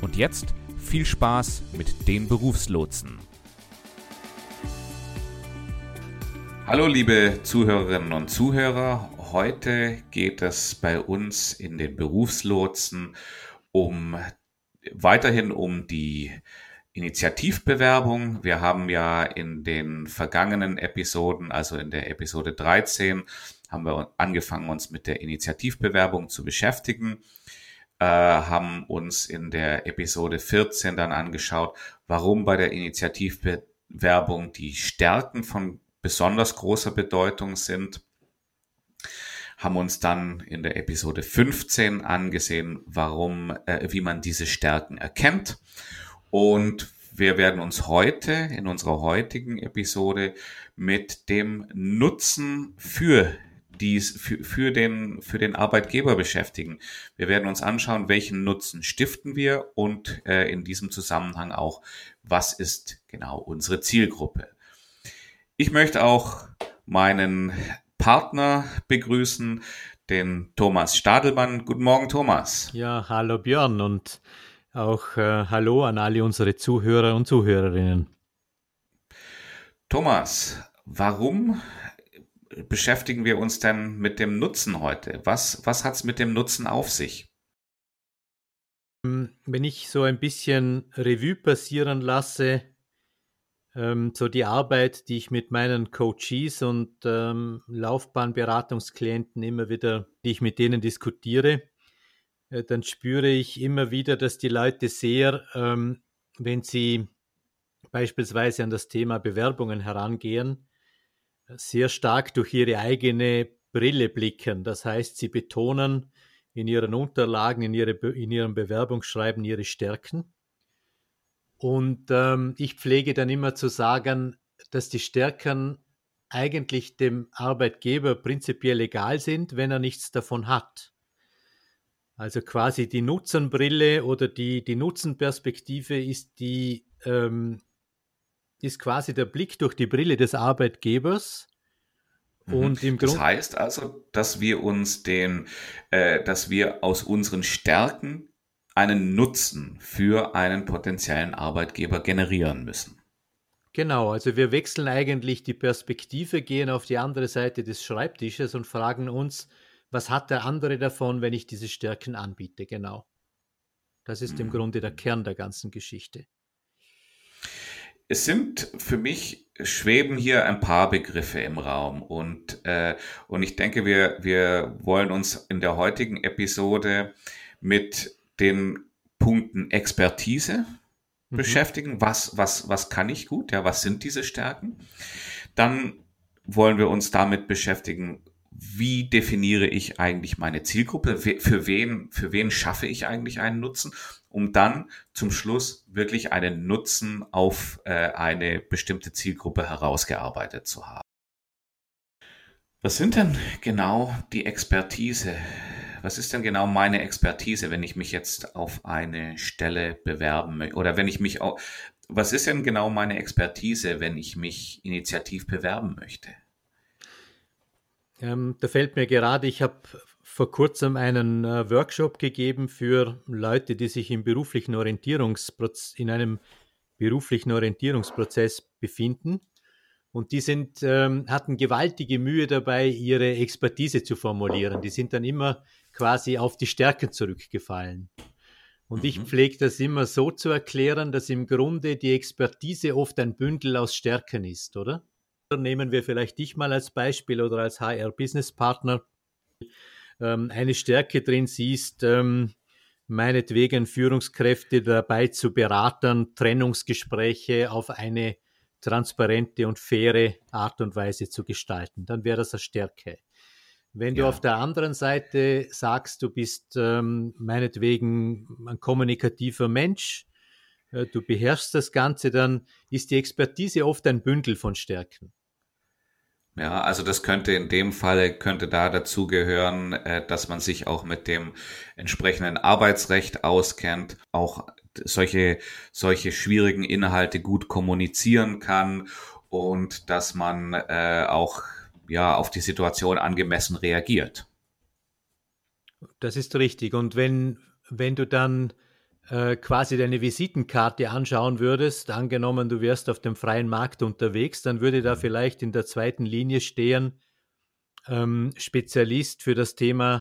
Und jetzt viel Spaß mit den Berufslotsen. Hallo liebe Zuhörerinnen und Zuhörer, heute geht es bei uns in den Berufslotsen um weiterhin um die Initiativbewerbung. Wir haben ja in den vergangenen Episoden, also in der Episode 13, haben wir angefangen, uns mit der Initiativbewerbung zu beschäftigen, äh, haben uns in der Episode 14 dann angeschaut, warum bei der Initiativbewerbung die Stärken von besonders großer Bedeutung sind, haben uns dann in der Episode 15 angesehen, warum, äh, wie man diese Stärken erkennt. Und wir werden uns heute in unserer heutigen Episode mit dem Nutzen für dies für, für, den, für den Arbeitgeber beschäftigen. Wir werden uns anschauen, welchen Nutzen stiften wir und äh, in diesem Zusammenhang auch, was ist genau unsere Zielgruppe. Ich möchte auch meinen Partner begrüßen, den Thomas Stadelmann. Guten Morgen, Thomas. Ja, hallo Björn und auch äh, hallo an alle unsere Zuhörer und Zuhörerinnen. Thomas, warum beschäftigen wir uns denn mit dem Nutzen heute? Was, was hat es mit dem Nutzen auf sich? Wenn ich so ein bisschen Revue passieren lasse, ähm, so die Arbeit, die ich mit meinen Coaches und ähm, Laufbahnberatungsklienten immer wieder, die ich mit denen diskutiere, äh, dann spüre ich immer wieder, dass die Leute sehr, ähm, wenn sie beispielsweise an das Thema Bewerbungen herangehen, sehr stark durch ihre eigene Brille blicken. Das heißt, sie betonen in ihren Unterlagen, in, ihre, in ihrem Bewerbungsschreiben ihre Stärken und ähm, ich pflege dann immer zu sagen, dass die Stärken eigentlich dem Arbeitgeber prinzipiell egal sind, wenn er nichts davon hat. Also quasi die Nutzenbrille oder die, die Nutzenperspektive ist die ähm, ist quasi der Blick durch die Brille des Arbeitgebers. Mhm. Und im das heißt also, dass wir uns den, äh, dass wir aus unseren Stärken einen Nutzen für einen potenziellen Arbeitgeber generieren müssen. Genau, also wir wechseln eigentlich die Perspektive, gehen auf die andere Seite des Schreibtisches und fragen uns, was hat der andere davon, wenn ich diese Stärken anbiete? Genau. Das ist im mhm. Grunde der Kern der ganzen Geschichte. Es sind für mich schweben hier ein paar Begriffe im Raum und, äh, und ich denke, wir, wir wollen uns in der heutigen Episode mit den Punkten Expertise mhm. beschäftigen. Was, was, was kann ich gut? Ja, was sind diese Stärken? Dann wollen wir uns damit beschäftigen, wie definiere ich eigentlich meine Zielgruppe? Für wen, für wen schaffe ich eigentlich einen Nutzen? Um dann zum Schluss wirklich einen Nutzen auf äh, eine bestimmte Zielgruppe herausgearbeitet zu haben. Was sind denn genau die Expertise? Was ist denn genau meine Expertise, wenn ich mich jetzt auf eine Stelle bewerben möchte? Oder wenn ich mich auch, was ist denn genau meine Expertise, wenn ich mich initiativ bewerben möchte? Ähm, da fällt mir gerade, ich habe vor kurzem einen äh, Workshop gegeben für Leute, die sich im beruflichen Orientierungsprozess, in einem beruflichen Orientierungsprozess befinden. Und die sind, ähm, hatten gewaltige Mühe dabei, ihre Expertise zu formulieren. Die sind dann immer quasi auf die Stärken zurückgefallen. Und ich mhm. pflege das immer so zu erklären, dass im Grunde die Expertise oft ein Bündel aus Stärken ist, oder? Nehmen wir vielleicht dich mal als Beispiel oder als HR-Business-Partner. Ähm, eine Stärke drin siehst, ähm, meinetwegen Führungskräfte dabei zu beraten, Trennungsgespräche auf eine transparente und faire Art und Weise zu gestalten. Dann wäre das eine Stärke. Wenn ja. du auf der anderen Seite sagst, du bist ähm, meinetwegen ein kommunikativer Mensch, äh, du beherrschst das Ganze, dann ist die Expertise oft ein Bündel von Stärken. Ja, also das könnte in dem Falle, könnte da dazu gehören, äh, dass man sich auch mit dem entsprechenden Arbeitsrecht auskennt, auch solche, solche schwierigen Inhalte gut kommunizieren kann und dass man äh, auch ja, auf die Situation angemessen reagiert. Das ist richtig. Und wenn, wenn du dann äh, quasi deine Visitenkarte anschauen würdest, angenommen, du wärst auf dem freien Markt unterwegs, dann würde da vielleicht in der zweiten Linie stehen, ähm, Spezialist für das Thema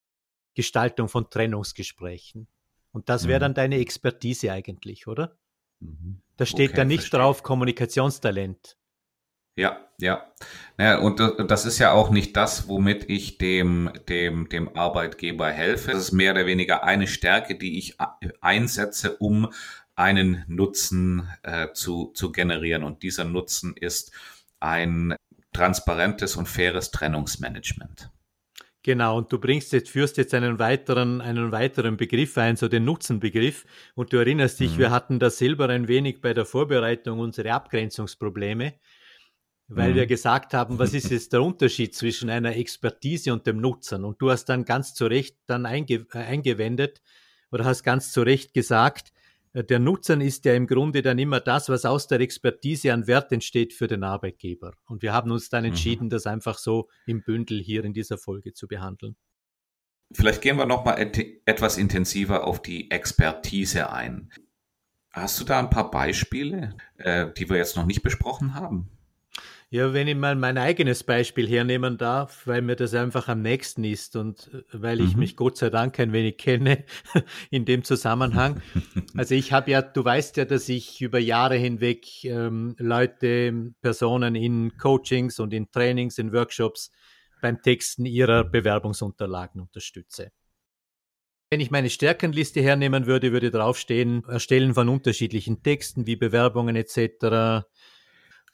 Gestaltung von Trennungsgesprächen. Und das wäre mhm. dann deine Expertise eigentlich, oder? Mhm. Da steht okay, da nicht verstehe. drauf Kommunikationstalent. Ja, ja. Naja, und das ist ja auch nicht das, womit ich dem, dem, dem Arbeitgeber helfe. Das ist mehr oder weniger eine Stärke, die ich einsetze, um einen Nutzen äh, zu, zu generieren. Und dieser Nutzen ist ein transparentes und faires Trennungsmanagement. Genau, und du bringst jetzt, führst jetzt einen weiteren, einen weiteren Begriff ein, so den Nutzenbegriff. Und du erinnerst dich, mhm. wir hatten da selber ein wenig bei der Vorbereitung unsere Abgrenzungsprobleme weil mhm. wir gesagt haben, was ist jetzt der Unterschied zwischen einer Expertise und dem Nutzen? Und du hast dann ganz zu Recht dann einge äh, eingewendet oder hast ganz zu Recht gesagt, äh, der Nutzen ist ja im Grunde dann immer das, was aus der Expertise an Wert entsteht für den Arbeitgeber. Und wir haben uns dann mhm. entschieden, mhm. das einfach so im Bündel hier in dieser Folge zu behandeln. Vielleicht gehen wir noch mal et etwas intensiver auf die Expertise ein. Hast du da ein paar Beispiele, äh, die wir jetzt noch nicht besprochen haben? Ja, wenn ich mal mein eigenes Beispiel hernehmen darf, weil mir das einfach am nächsten ist und äh, weil ich mhm. mich Gott sei Dank ein wenig kenne in dem Zusammenhang. Also ich habe ja, du weißt ja, dass ich über Jahre hinweg ähm, Leute, Personen in Coachings und in Trainings, in Workshops beim Texten ihrer Bewerbungsunterlagen unterstütze. Wenn ich meine Stärkenliste hernehmen würde, würde draufstehen, Erstellen von unterschiedlichen Texten wie Bewerbungen etc.,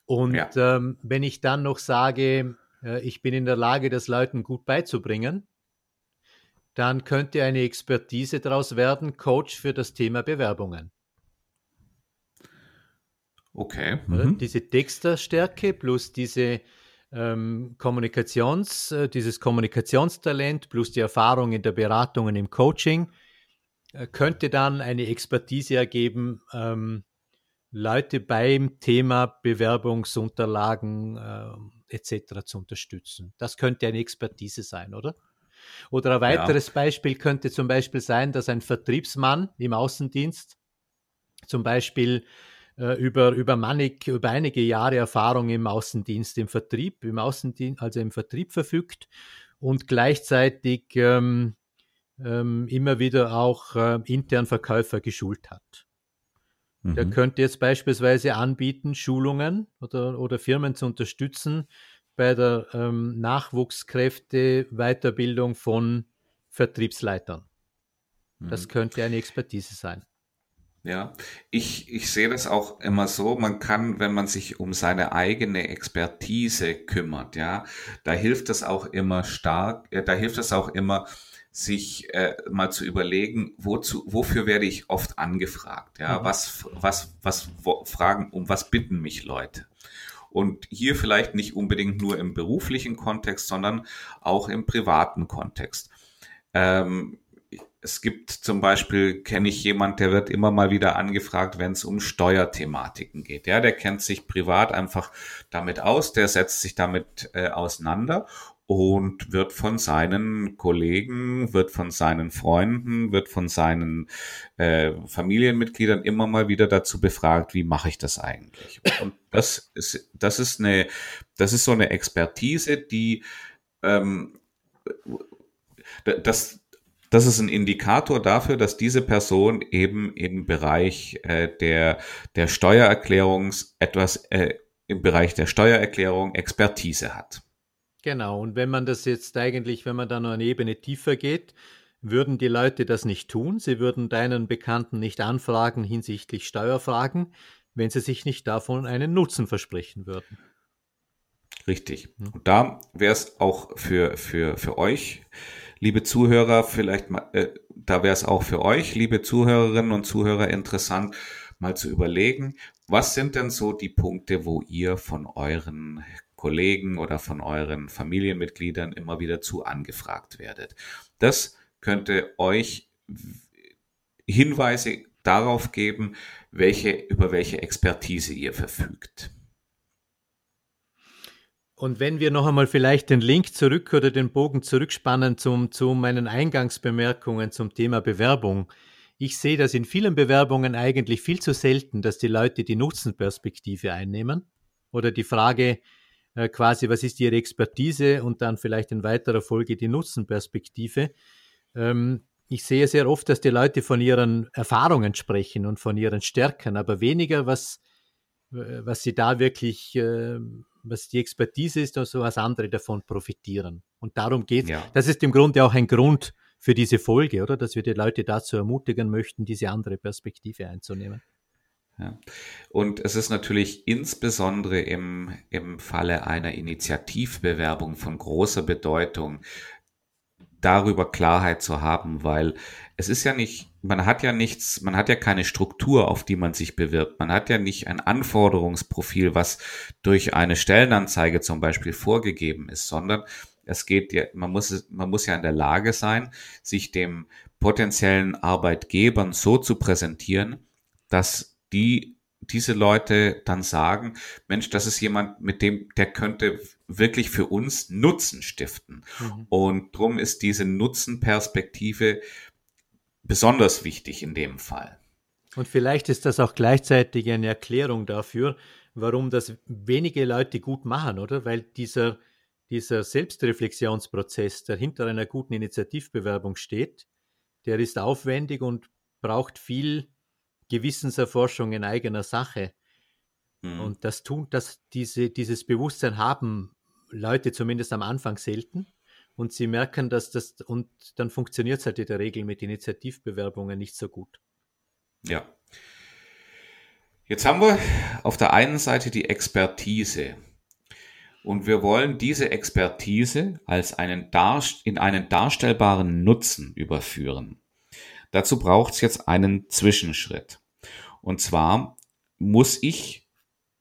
und ja. ähm, wenn ich dann noch sage, äh, ich bin in der Lage, das Leuten gut beizubringen, dann könnte eine Expertise daraus werden, Coach für das Thema Bewerbungen. Okay. Mhm. Diese Texterstärke plus diese ähm, Kommunikations, äh, dieses Kommunikationstalent plus die Erfahrung in der Beratung und im Coaching äh, könnte dann eine Expertise ergeben, ähm, Leute beim Thema Bewerbungsunterlagen äh, etc. zu unterstützen. Das könnte eine Expertise sein, oder? Oder ein weiteres ja. Beispiel könnte zum Beispiel sein, dass ein Vertriebsmann im Außendienst zum Beispiel äh, über, über, manig, über einige Jahre Erfahrung im Außendienst, im Vertrieb, im Außendienst, also im Vertrieb verfügt und gleichzeitig ähm, ähm, immer wieder auch äh, intern Verkäufer geschult hat. Der mhm. könnte jetzt beispielsweise anbieten, Schulungen oder, oder Firmen zu unterstützen bei der ähm, Nachwuchskräfte-Weiterbildung von Vertriebsleitern. Mhm. Das könnte eine Expertise sein. Ja, ich, ich sehe das auch immer so, man kann, wenn man sich um seine eigene Expertise kümmert, ja, da hilft es auch immer stark, äh, da hilft es auch immer, sich äh, mal zu überlegen, wozu, wofür werde ich oft angefragt? Ja, mhm. was, was, was wo, fragen, um was bitten mich Leute? Und hier vielleicht nicht unbedingt nur im beruflichen Kontext, sondern auch im privaten Kontext. Ähm, es gibt zum Beispiel, kenne ich jemand, der wird immer mal wieder angefragt, wenn es um Steuerthematiken geht. Ja, der kennt sich privat einfach damit aus, der setzt sich damit äh, auseinander und wird von seinen Kollegen, wird von seinen Freunden, wird von seinen äh, Familienmitgliedern immer mal wieder dazu befragt, wie mache ich das eigentlich? Und das ist, das ist eine, das ist so eine Expertise, die ähm, das, das ist ein Indikator dafür, dass diese Person eben im Bereich äh, der, der Steuererklärung etwas äh, im Bereich der Steuererklärung Expertise hat. Genau, und wenn man das jetzt eigentlich, wenn man da noch eine Ebene tiefer geht, würden die Leute das nicht tun. Sie würden deinen Bekannten nicht anfragen hinsichtlich Steuerfragen, wenn sie sich nicht davon einen Nutzen versprechen würden. Richtig. Und da wäre es auch für, für, für euch, liebe Zuhörer, vielleicht mal, äh, da wäre es auch für euch, liebe Zuhörerinnen und Zuhörer, interessant, mal zu überlegen, was sind denn so die Punkte, wo ihr von euren Kollegen oder von euren Familienmitgliedern immer wieder zu angefragt werdet. Das könnte euch Hinweise darauf geben, welche, über welche Expertise ihr verfügt. Und wenn wir noch einmal vielleicht den Link zurück oder den Bogen zurückspannen zum, zu meinen Eingangsbemerkungen zum Thema Bewerbung. Ich sehe das in vielen Bewerbungen eigentlich viel zu selten, dass die Leute die Nutzenperspektive einnehmen oder die Frage äh, quasi, was ist ihre Expertise und dann vielleicht in weiterer Folge die Nutzenperspektive. Ähm, ich sehe sehr oft, dass die Leute von ihren Erfahrungen sprechen und von ihren Stärken, aber weniger, was, äh, was sie da wirklich äh, was die Expertise ist und so was andere davon profitieren. Und darum geht ja. Das ist im Grunde auch ein Grund für diese Folge, oder? Dass wir die Leute dazu ermutigen möchten, diese andere Perspektive einzunehmen. Ja. Und es ist natürlich insbesondere im, im Falle einer Initiativbewerbung von großer Bedeutung, darüber Klarheit zu haben, weil es ist ja nicht, man hat ja nichts, man hat ja keine Struktur, auf die man sich bewirbt. Man hat ja nicht ein Anforderungsprofil, was durch eine Stellenanzeige zum Beispiel vorgegeben ist, sondern es geht ja, man muss, man muss ja in der Lage sein, sich dem potenziellen Arbeitgebern so zu präsentieren, dass die diese Leute dann sagen, Mensch, das ist jemand, mit dem, der könnte wirklich für uns Nutzen stiften. Mhm. Und drum ist diese Nutzenperspektive besonders wichtig in dem Fall. Und vielleicht ist das auch gleichzeitig eine Erklärung dafür, warum das wenige Leute gut machen, oder? Weil dieser, dieser Selbstreflexionsprozess, der hinter einer guten Initiativbewerbung steht, der ist aufwendig und braucht viel Gewissenserforschung in eigener Sache. Mhm. Und das tun, dass diese, dieses Bewusstsein haben Leute zumindest am Anfang selten. Und sie merken, dass das, und dann funktioniert es halt in der Regel mit Initiativbewerbungen nicht so gut. Ja. Jetzt haben wir auf der einen Seite die Expertise. Und wir wollen diese Expertise als einen in einen darstellbaren Nutzen überführen. Dazu braucht es jetzt einen Zwischenschritt. Und zwar muss ich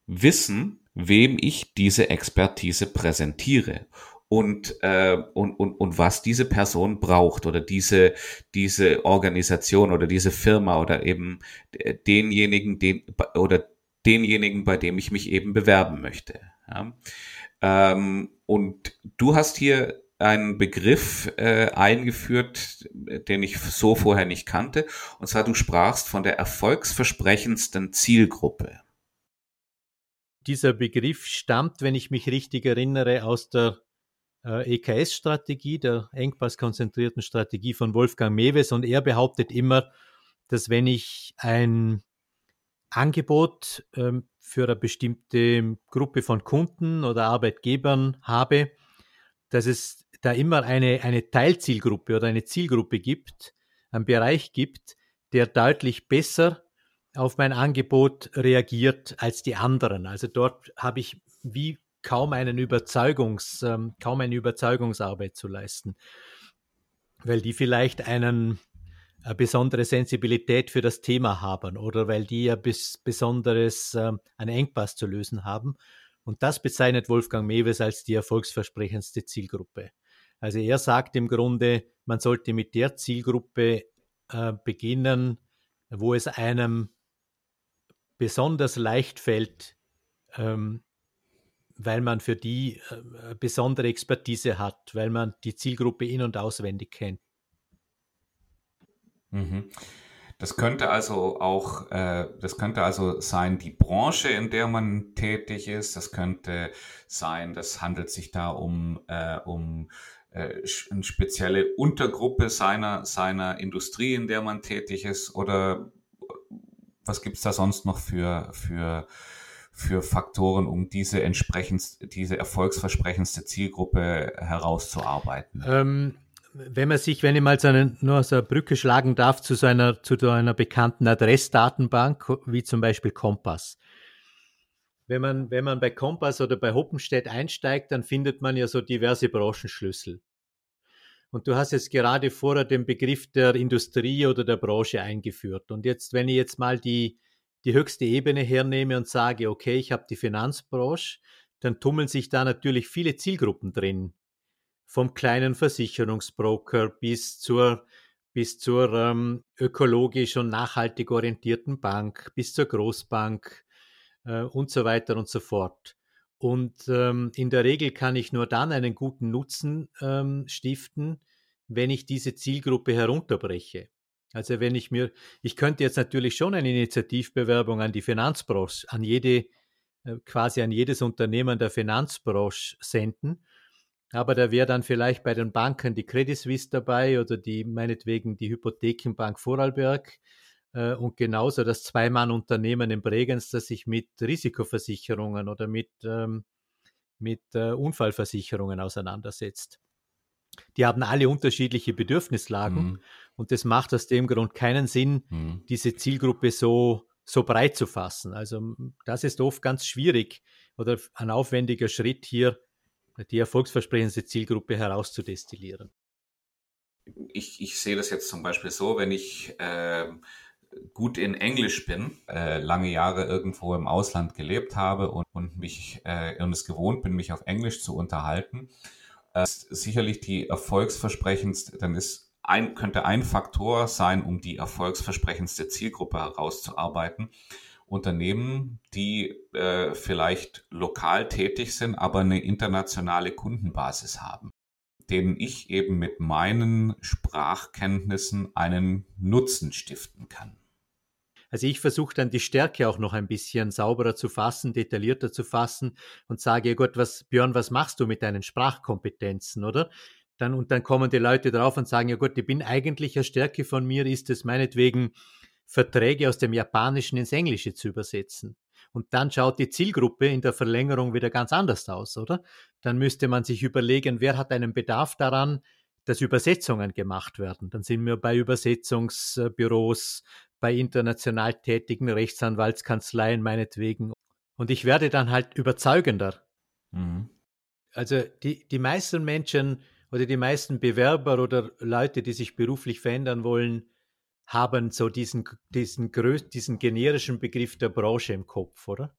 wissen, wem ich diese Expertise präsentiere und, äh, und, und, und was diese Person braucht oder diese, diese Organisation oder diese Firma oder eben denjenigen, den, oder denjenigen, bei dem ich mich eben bewerben möchte. Ja. Ähm, und du hast hier einen Begriff äh, eingeführt, den ich so vorher nicht kannte. Und zwar, du sprachst von der erfolgsversprechendsten Zielgruppe. Dieser Begriff stammt, wenn ich mich richtig erinnere, aus der äh, EKS-Strategie, der engpasskonzentrierten Strategie von Wolfgang Mewes. Und er behauptet immer, dass wenn ich ein Angebot ähm, für eine bestimmte Gruppe von Kunden oder Arbeitgebern habe, dass es da immer eine, eine Teilzielgruppe oder eine Zielgruppe gibt, einen Bereich gibt, der deutlich besser auf mein Angebot reagiert als die anderen. Also dort habe ich wie kaum einen Überzeugungs, ähm, kaum eine Überzeugungsarbeit zu leisten, weil die vielleicht einen eine besondere Sensibilität für das Thema haben oder weil die ja bis besonderes ähm, einen Engpass zu lösen haben. Und das bezeichnet Wolfgang Mewes als die erfolgsversprechendste Zielgruppe. Also er sagt im Grunde, man sollte mit der Zielgruppe äh, beginnen, wo es einem besonders leicht fällt, ähm, weil man für die äh, besondere Expertise hat, weil man die Zielgruppe in- und auswendig kennt. Mhm. Das könnte also auch, äh, das könnte also sein, die Branche, in der man tätig ist. Das könnte sein, das handelt sich da um, äh, um eine spezielle Untergruppe seiner, seiner Industrie, in der man tätig ist? Oder was gibt es da sonst noch für, für, für Faktoren, um diese entsprechend, diese erfolgsversprechendste Zielgruppe herauszuarbeiten? Ähm, wenn man sich, wenn ich mal so eine, nur so eine Brücke schlagen darf zu so einer, zu einer bekannten Adressdatenbank, wie zum Beispiel Kompass. Wenn man, wenn man bei Kompass oder bei Hoppenstedt einsteigt, dann findet man ja so diverse Branchenschlüssel. Und du hast jetzt gerade vorher den Begriff der Industrie oder der Branche eingeführt. Und jetzt, wenn ich jetzt mal die, die höchste Ebene hernehme und sage, okay, ich habe die Finanzbranche, dann tummeln sich da natürlich viele Zielgruppen drin. Vom kleinen Versicherungsbroker bis zur, bis zur ähm, ökologisch und nachhaltig orientierten Bank, bis zur Großbank äh, und so weiter und so fort. Und ähm, in der Regel kann ich nur dann einen guten Nutzen ähm, stiften, wenn ich diese Zielgruppe herunterbreche. Also wenn ich mir, ich könnte jetzt natürlich schon eine Initiativbewerbung an die Finanzbranche, an jede, äh, quasi an jedes Unternehmen der Finanzbranche senden, aber da wäre dann vielleicht bei den Banken die Credit Suisse dabei oder die meinetwegen die Hypothekenbank Vorarlberg und genauso das Zweimann-Unternehmen in Bregenz, das sich mit Risikoversicherungen oder mit, ähm, mit äh, Unfallversicherungen auseinandersetzt. Die haben alle unterschiedliche Bedürfnislagen mhm. und das macht aus dem Grund keinen Sinn, mhm. diese Zielgruppe so, so breit zu fassen. Also das ist oft ganz schwierig oder ein aufwendiger Schritt hier, die erfolgsversprechendste Zielgruppe herauszudestillieren. Ich, ich sehe das jetzt zum Beispiel so, wenn ich äh, gut in Englisch bin, äh, lange Jahre irgendwo im Ausland gelebt habe und, und mich äh, und es gewohnt bin, mich auf Englisch zu unterhalten äh, sicherlich die erfolgsversprechendste, dann ist ein, könnte ein Faktor sein, um die erfolgsversprechendste Zielgruppe herauszuarbeiten. Unternehmen, die äh, vielleicht lokal tätig sind, aber eine internationale Kundenbasis haben, denen ich eben mit meinen Sprachkenntnissen einen Nutzen stiften kann. Also ich versuche dann die Stärke auch noch ein bisschen sauberer zu fassen, detaillierter zu fassen und sage, ja Gott, was, Björn, was machst du mit deinen Sprachkompetenzen, oder? Dann, und dann kommen die Leute drauf und sagen, ja Gott, ich bin eigentlich eine Stärke von mir, ist es meinetwegen, Verträge aus dem Japanischen ins Englische zu übersetzen. Und dann schaut die Zielgruppe in der Verlängerung wieder ganz anders aus, oder? Dann müsste man sich überlegen, wer hat einen Bedarf daran, dass Übersetzungen gemacht werden. Dann sind wir bei Übersetzungsbüros, bei international tätigen Rechtsanwaltskanzleien meinetwegen. Und ich werde dann halt überzeugender. Mhm. Also die, die meisten Menschen oder die meisten Bewerber oder Leute, die sich beruflich verändern wollen, haben so diesen, diesen, diesen generischen Begriff der Branche im Kopf, oder?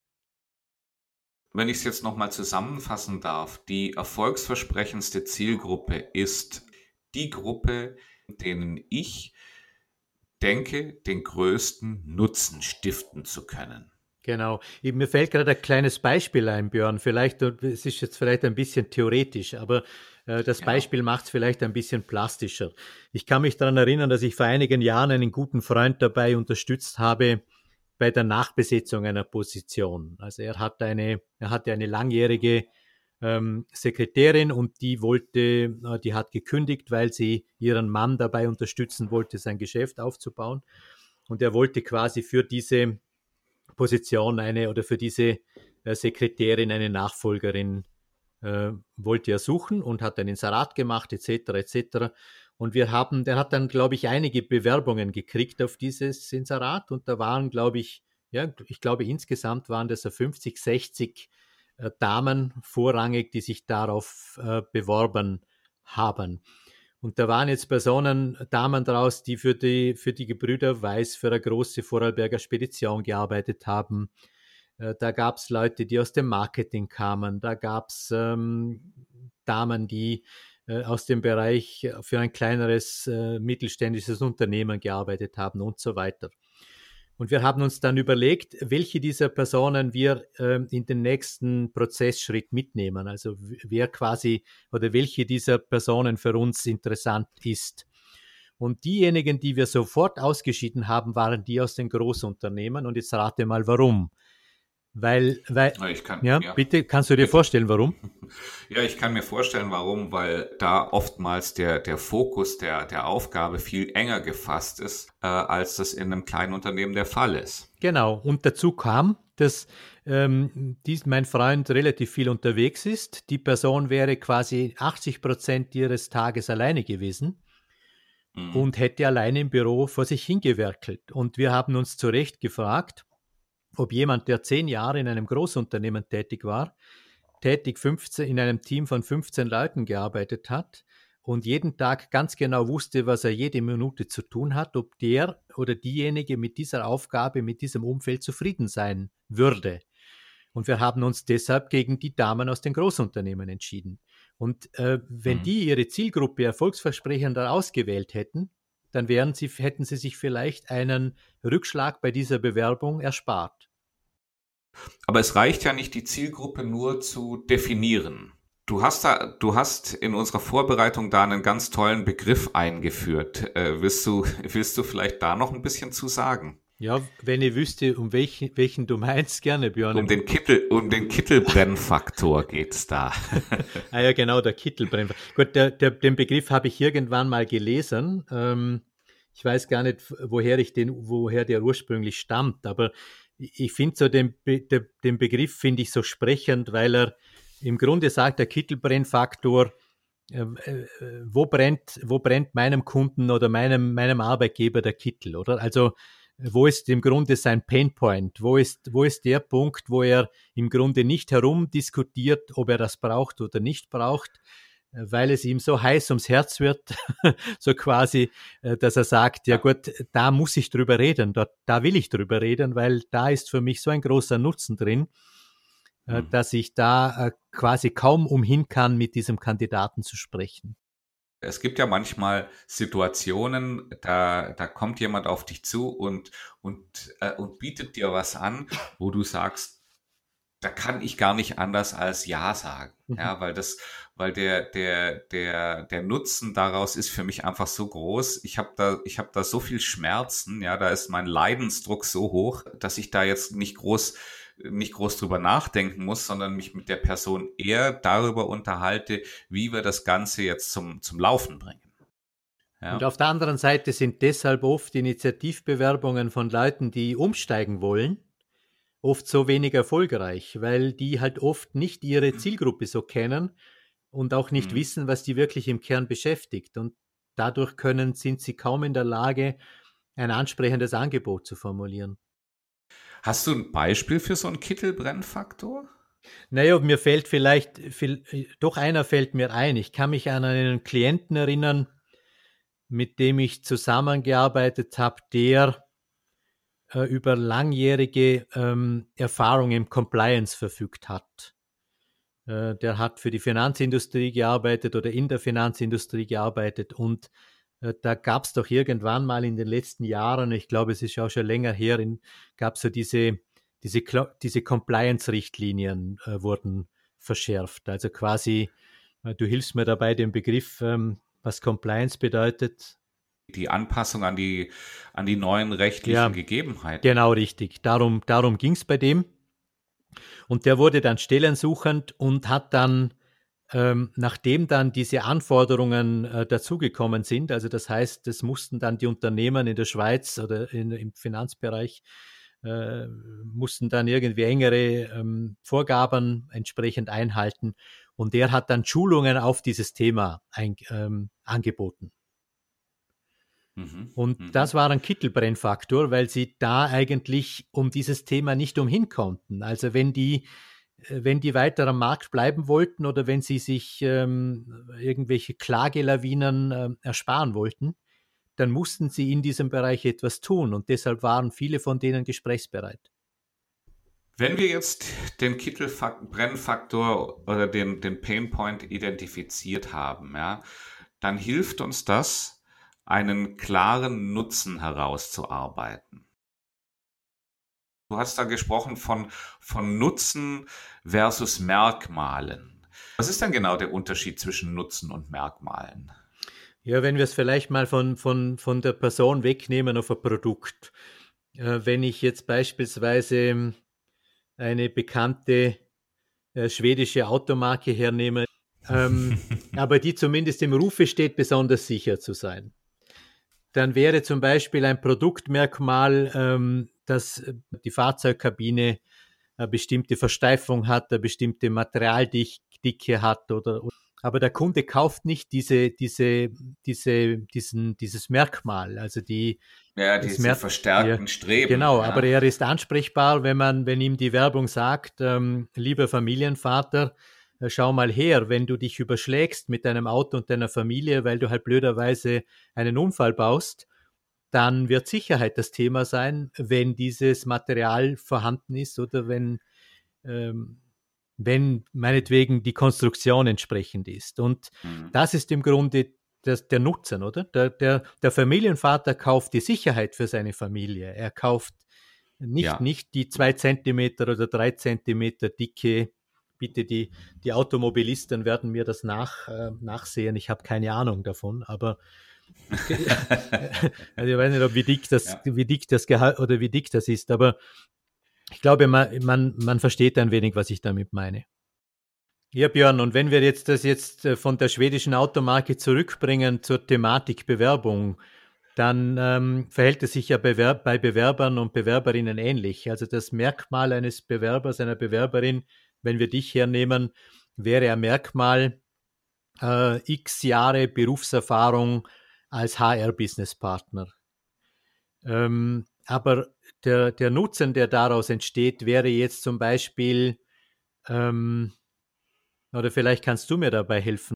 Wenn ich es jetzt nochmal zusammenfassen darf, die erfolgsversprechendste Zielgruppe ist die Gruppe, denen ich denke, den größten Nutzen stiften zu können. Genau. Mir fällt gerade ein kleines Beispiel ein, Björn. Vielleicht, es ist jetzt vielleicht ein bisschen theoretisch, aber äh, das genau. Beispiel macht es vielleicht ein bisschen plastischer. Ich kann mich daran erinnern, dass ich vor einigen Jahren einen guten Freund dabei unterstützt habe bei der Nachbesetzung einer Position. Also er hat eine, er hatte eine langjährige ähm, Sekretärin und die wollte, äh, die hat gekündigt, weil sie ihren Mann dabei unterstützen wollte, sein Geschäft aufzubauen. Und er wollte quasi für diese Position eine oder für diese äh, Sekretärin eine Nachfolgerin äh, wollte er suchen und hat ein Inserat gemacht etc. etc. Und wir haben, der hat dann, glaube ich, einige Bewerbungen gekriegt auf dieses Inserat und da waren, glaube ich, ja, ich glaube insgesamt waren das so 50, 60 äh, Damen vorrangig, die sich darauf äh, beworben haben. Und da waren jetzt Personen, Damen draus, die für die, für die Gebrüder Weiß, für eine große Vorarlberger Spedition gearbeitet haben. Äh, da gab es Leute, die aus dem Marketing kamen. Da gab es ähm, Damen, die äh, aus dem Bereich für ein kleineres äh, mittelständisches Unternehmen gearbeitet haben und so weiter. Und wir haben uns dann überlegt, welche dieser Personen wir äh, in den nächsten Prozessschritt mitnehmen. Also wer quasi oder welche dieser Personen für uns interessant ist. Und diejenigen, die wir sofort ausgeschieden haben, waren die aus den Großunternehmen. Und jetzt rate mal, warum. Weil, weil, kann, ja, ja, bitte, kannst du dir vorstellen, warum? Ja, ich kann mir vorstellen, warum, weil da oftmals der, der Fokus der, der Aufgabe viel enger gefasst ist, äh, als das in einem kleinen Unternehmen der Fall ist. Genau. Und dazu kam, dass ähm, dies, mein Freund relativ viel unterwegs ist. Die Person wäre quasi 80 Prozent ihres Tages alleine gewesen mhm. und hätte alleine im Büro vor sich hingewerkelt. Und wir haben uns zu Recht gefragt, ob jemand, der zehn Jahre in einem Großunternehmen tätig war, tätig 15, in einem Team von 15 Leuten gearbeitet hat und jeden Tag ganz genau wusste, was er jede Minute zu tun hat, ob der oder diejenige mit dieser Aufgabe, mit diesem Umfeld zufrieden sein würde. Und wir haben uns deshalb gegen die Damen aus den Großunternehmen entschieden. Und äh, wenn mhm. die ihre Zielgruppe erfolgsversprechender ausgewählt hätten, dann wären sie, hätten sie sich vielleicht einen Rückschlag bei dieser Bewerbung erspart. Aber es reicht ja nicht, die Zielgruppe nur zu definieren. Du hast da, du hast in unserer Vorbereitung da einen ganz tollen Begriff eingeführt. Äh, willst du, willst du vielleicht da noch ein bisschen zu sagen? Ja, wenn ich wüsste, um welchen, welchen du meinst, gerne, Björn. Um den Kittel, um den Kittelbrennfaktor geht's da. ah ja, genau, der Kittelbrennfaktor. Gut, der, der, den Begriff habe ich irgendwann mal gelesen. Ähm, ich weiß gar nicht, woher ich den, woher der ursprünglich stammt, aber ich finde so den, den Begriff finde ich so sprechend, weil er im Grunde sagt der Kittelbrennfaktor, äh, äh, wo brennt, wo brennt meinem Kunden oder meinem, meinem Arbeitgeber der Kittel, oder? Also, wo ist im Grunde sein Painpoint? Wo ist, wo ist der Punkt, wo er im Grunde nicht herumdiskutiert, ob er das braucht oder nicht braucht, weil es ihm so heiß ums Herz wird, so quasi, äh, dass er sagt, ja gut, da muss ich drüber reden, da, da will ich drüber reden, weil da ist für mich so ein großer Nutzen drin. Äh, mhm. dass ich da äh, quasi kaum umhin kann, mit diesem Kandidaten zu sprechen. Es gibt ja manchmal Situationen, da, da kommt jemand auf dich zu und, und, äh, und bietet dir was an, wo du sagst, da kann ich gar nicht anders als Ja sagen. Mhm. Ja, weil das, weil der, der, der, der Nutzen daraus ist für mich einfach so groß. Ich habe da, ich habe da so viel Schmerzen, ja, da ist mein Leidensdruck so hoch, dass ich da jetzt nicht groß nicht groß drüber nachdenken muss, sondern mich mit der Person eher darüber unterhalte, wie wir das Ganze jetzt zum, zum Laufen bringen. Ja. Und auf der anderen Seite sind deshalb oft Initiativbewerbungen von Leuten, die umsteigen wollen, oft so wenig erfolgreich, weil die halt oft nicht ihre Zielgruppe so kennen und auch nicht mhm. wissen, was die wirklich im Kern beschäftigt. Und dadurch können, sind sie kaum in der Lage, ein ansprechendes Angebot zu formulieren. Hast du ein Beispiel für so einen Kittelbrennfaktor? Naja, mir fällt vielleicht, viel, doch einer fällt mir ein. Ich kann mich an einen Klienten erinnern, mit dem ich zusammengearbeitet habe, der äh, über langjährige ähm, Erfahrung im Compliance verfügt hat. Äh, der hat für die Finanzindustrie gearbeitet oder in der Finanzindustrie gearbeitet und da gab es doch irgendwann mal in den letzten Jahren, ich glaube, es ist auch schon länger her, gab es so diese, diese, diese Compliance-Richtlinien äh, wurden verschärft. Also quasi, äh, du hilfst mir dabei, den Begriff, ähm, was Compliance bedeutet. Die Anpassung an die, an die neuen rechtlichen ja, Gegebenheiten. Genau, richtig. Darum, darum ging es bei dem. Und der wurde dann stellensuchend und hat dann ähm, nachdem dann diese Anforderungen äh, dazugekommen sind, also das heißt, es mussten dann die Unternehmen in der Schweiz oder in, im Finanzbereich äh, mussten dann irgendwie engere ähm, Vorgaben entsprechend einhalten und der hat dann Schulungen auf dieses Thema ein, ähm, angeboten. Mhm, und mhm. das war ein Kittelbrennfaktor, weil sie da eigentlich um dieses Thema nicht umhin konnten. Also wenn die wenn die weiter am Markt bleiben wollten oder wenn sie sich ähm, irgendwelche Klagelawinen äh, ersparen wollten, dann mussten sie in diesem Bereich etwas tun und deshalb waren viele von denen gesprächsbereit. Wenn wir jetzt den Kittelbrennfaktor oder den, den Painpoint identifiziert haben, ja, dann hilft uns das, einen klaren Nutzen herauszuarbeiten. Du hast da gesprochen von, von Nutzen versus Merkmalen. Was ist denn genau der Unterschied zwischen Nutzen und Merkmalen? Ja, wenn wir es vielleicht mal von, von, von der Person wegnehmen auf ein Produkt. Äh, wenn ich jetzt beispielsweise eine bekannte äh, schwedische Automarke hernehme, ähm, aber die zumindest im Rufe steht, besonders sicher zu sein, dann wäre zum Beispiel ein Produktmerkmal ähm, dass äh, die Fahrzeugkabine eine bestimmte Versteifung hat, eine bestimmte Materialdicke hat oder, aber der Kunde kauft nicht diese, diese, diese, diesen, dieses Merkmal, also die ja, diese Merk verstärkten Streben. Genau, ja. aber er ist ansprechbar, wenn man, wenn ihm die Werbung sagt, ähm, lieber Familienvater, äh, schau mal her, wenn du dich überschlägst mit deinem Auto und deiner Familie, weil du halt blöderweise einen Unfall baust, dann wird Sicherheit das Thema sein, wenn dieses Material vorhanden ist oder wenn, ähm, wenn meinetwegen die Konstruktion entsprechend ist. Und mhm. das ist im Grunde das, der Nutzen, oder? Der, der, der Familienvater kauft die Sicherheit für seine Familie. Er kauft nicht, ja. nicht die zwei Zentimeter oder drei Zentimeter dicke bitte die, die Automobilisten werden mir das nach, äh, nachsehen. Ich habe keine Ahnung davon, aber also ich weiß nicht, ob wie dick das, ja. wie dick das Gehalt oder wie dick das ist, aber ich glaube, man, man, man versteht ein wenig, was ich damit meine. Ja, Björn, und wenn wir jetzt das jetzt äh, von der schwedischen Automarke zurückbringen zur Thematik Bewerbung, dann ähm, verhält es sich ja Bewerb bei Bewerbern und Bewerberinnen ähnlich. Also das Merkmal eines Bewerbers, einer Bewerberin wenn wir dich hernehmen, wäre ein Merkmal äh, x Jahre Berufserfahrung als HR-Business-Partner. Ähm, aber der, der Nutzen, der daraus entsteht, wäre jetzt zum Beispiel, ähm, oder vielleicht kannst du mir dabei helfen.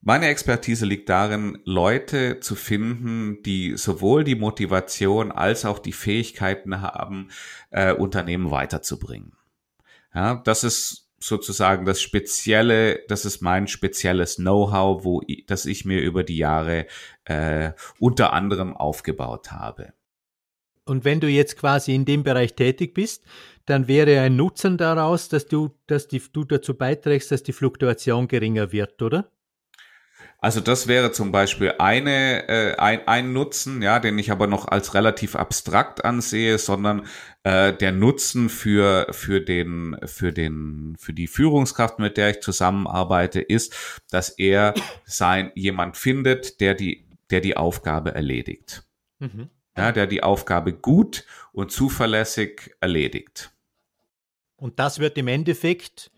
Meine Expertise liegt darin, Leute zu finden, die sowohl die Motivation als auch die Fähigkeiten haben, äh, Unternehmen weiterzubringen. Ja, das ist sozusagen das spezielle, das ist mein spezielles Know-how, wo das ich mir über die Jahre äh, unter anderem aufgebaut habe. Und wenn du jetzt quasi in dem Bereich tätig bist, dann wäre ein Nutzen daraus, dass du, dass die, du dazu beiträgst, dass die Fluktuation geringer wird, oder? Also das wäre zum Beispiel eine, äh, ein, ein Nutzen, ja, den ich aber noch als relativ abstrakt ansehe, sondern äh, der Nutzen für für den für den für die Führungskraft, mit der ich zusammenarbeite, ist, dass er sein jemand findet, der die der die Aufgabe erledigt, mhm. ja, der die Aufgabe gut und zuverlässig erledigt. Und das wird im Endeffekt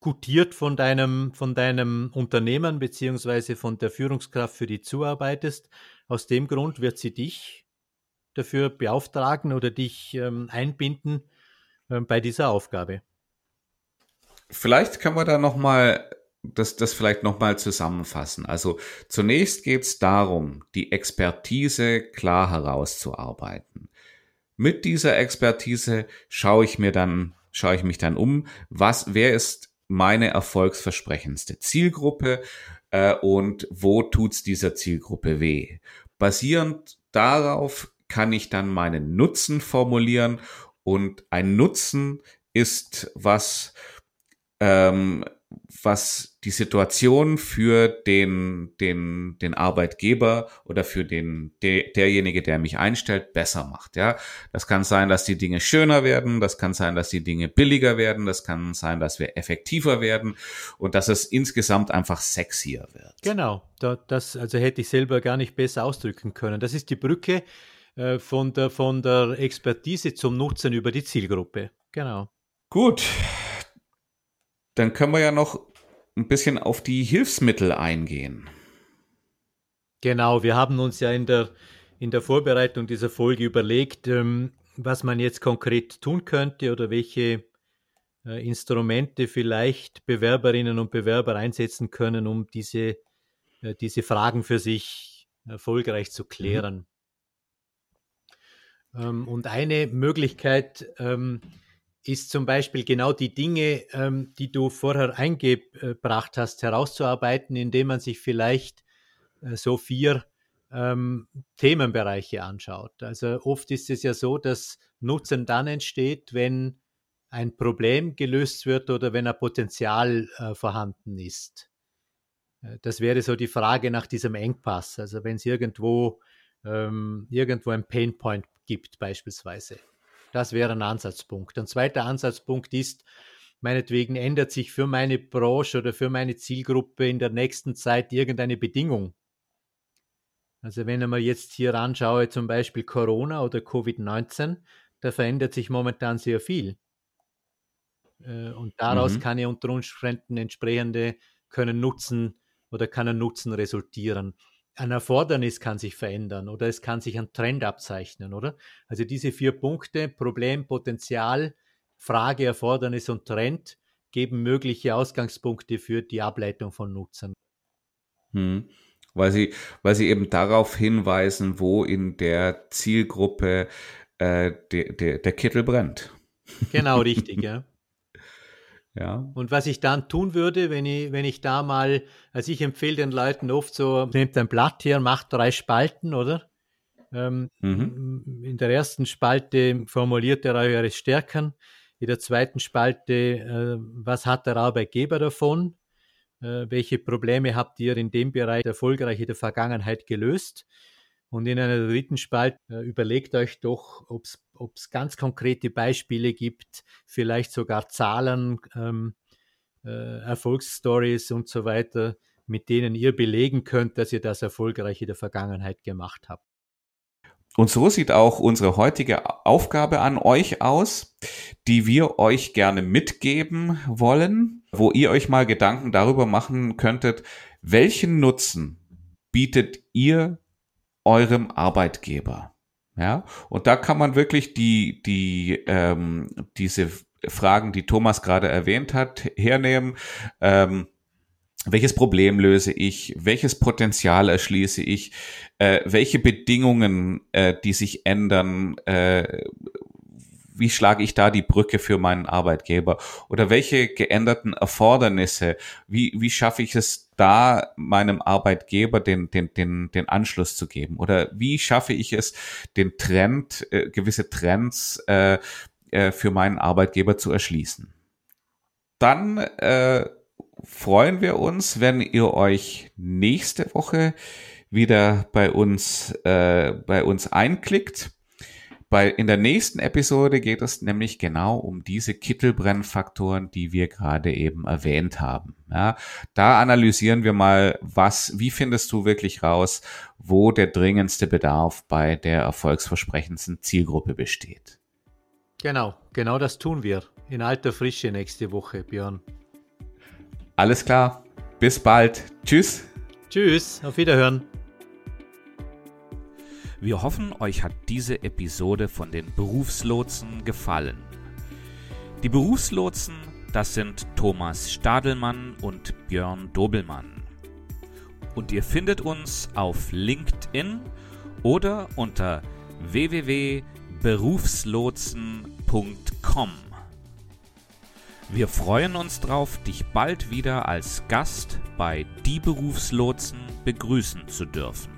gutiert von deinem, von deinem Unternehmen beziehungsweise von der Führungskraft, für die zuarbeitest. Aus dem Grund wird sie dich dafür beauftragen oder dich ähm, einbinden ähm, bei dieser Aufgabe. Vielleicht können wir da nochmal das, das vielleicht nochmal zusammenfassen. Also zunächst geht es darum, die Expertise klar herauszuarbeiten. Mit dieser Expertise schaue ich mir dann, schaue ich mich dann um, was, wer ist meine erfolgsversprechendste Zielgruppe äh, und wo tut's dieser Zielgruppe weh. Basierend darauf kann ich dann meinen Nutzen formulieren und ein Nutzen ist was, ähm, was die Situation für den, den, den Arbeitgeber oder für den, de, derjenige, der mich einstellt, besser macht. Ja, das kann sein, dass die Dinge schöner werden. Das kann sein, dass die Dinge billiger werden. Das kann sein, dass wir effektiver werden und dass es insgesamt einfach sexier wird. Genau. Das, also hätte ich selber gar nicht besser ausdrücken können. Das ist die Brücke äh, von der, von der Expertise zum Nutzen über die Zielgruppe. Genau. Gut, dann können wir ja noch ein bisschen auf die Hilfsmittel eingehen. Genau, wir haben uns ja in der, in der Vorbereitung dieser Folge überlegt, ähm, was man jetzt konkret tun könnte oder welche äh, Instrumente vielleicht Bewerberinnen und Bewerber einsetzen können, um diese, äh, diese Fragen für sich erfolgreich zu klären. Mhm. Ähm, und eine Möglichkeit, ähm, ist zum Beispiel genau die Dinge, ähm, die du vorher eingebracht hast, herauszuarbeiten, indem man sich vielleicht äh, so vier ähm, Themenbereiche anschaut. Also oft ist es ja so, dass Nutzen dann entsteht, wenn ein Problem gelöst wird oder wenn ein Potenzial äh, vorhanden ist. Äh, das wäre so die Frage nach diesem Engpass. Also wenn es irgendwo, ähm, irgendwo ein Painpoint gibt beispielsweise. Das wäre ein Ansatzpunkt. Ein zweiter Ansatzpunkt ist, meinetwegen ändert sich für meine Branche oder für meine Zielgruppe in der nächsten Zeit irgendeine Bedingung. Also wenn ich mir jetzt hier anschaue, zum Beispiel Corona oder Covid-19, da verändert sich momentan sehr viel. Äh, und daraus mhm. kann ja unter Umständen entsprechende können Nutzen oder kann ein Nutzen resultieren ein Erfordernis kann sich verändern oder es kann sich ein Trend abzeichnen, oder? Also diese vier Punkte, Problem, Potenzial, Frage, Erfordernis und Trend, geben mögliche Ausgangspunkte für die Ableitung von Nutzern. Hm. Weil sie, weil sie eben darauf hinweisen, wo in der Zielgruppe äh, de, de, der Kittel brennt. Genau, richtig, ja. Ja. Und was ich dann tun würde, wenn ich, wenn ich da mal, also ich empfehle den Leuten oft so, nehmt ein Blatt her, macht drei Spalten, oder? Ähm, mhm. In der ersten Spalte formuliert ihr eure Stärken, in der zweiten Spalte, äh, was hat der Arbeitgeber davon? Äh, welche Probleme habt ihr in dem Bereich erfolgreich in der Vergangenheit gelöst? Und in einer dritten Spalte äh, überlegt euch doch, ob es ganz konkrete Beispiele gibt, vielleicht sogar Zahlen, ähm, äh, Erfolgsstories und so weiter, mit denen ihr belegen könnt, dass ihr das erfolgreich in der Vergangenheit gemacht habt. Und so sieht auch unsere heutige Aufgabe an euch aus, die wir euch gerne mitgeben wollen, wo ihr euch mal Gedanken darüber machen könntet, welchen Nutzen bietet ihr eurem Arbeitgeber? Ja, und da kann man wirklich die, die, ähm, diese Fragen, die Thomas gerade erwähnt hat, hernehmen. Ähm, welches Problem löse ich, welches Potenzial erschließe ich, äh, welche Bedingungen, äh, die sich ändern, äh, wie schlage ich da die Brücke für meinen Arbeitgeber? Oder welche geänderten Erfordernisse, wie, wie schaffe ich es da meinem Arbeitgeber den, den, den, den Anschluss zu geben oder wie schaffe ich es, den Trend, äh, gewisse Trends äh, äh, für meinen Arbeitgeber zu erschließen. Dann äh, freuen wir uns, wenn ihr euch nächste Woche wieder bei uns, äh, bei uns einklickt. Bei, in der nächsten Episode geht es nämlich genau um diese Kittelbrennfaktoren, die wir gerade eben erwähnt haben. Ja, da analysieren wir mal, was, wie findest du wirklich raus, wo der dringendste Bedarf bei der erfolgsversprechendsten Zielgruppe besteht. Genau, genau das tun wir in alter Frische nächste Woche, Björn. Alles klar. Bis bald. Tschüss. Tschüss. Auf Wiederhören. Wir hoffen, euch hat diese Episode von den Berufslotsen gefallen. Die Berufslotsen, das sind Thomas Stadelmann und Björn Dobelmann. Und ihr findet uns auf LinkedIn oder unter www.berufslotsen.com. Wir freuen uns drauf, dich bald wieder als Gast bei Die Berufslotsen begrüßen zu dürfen.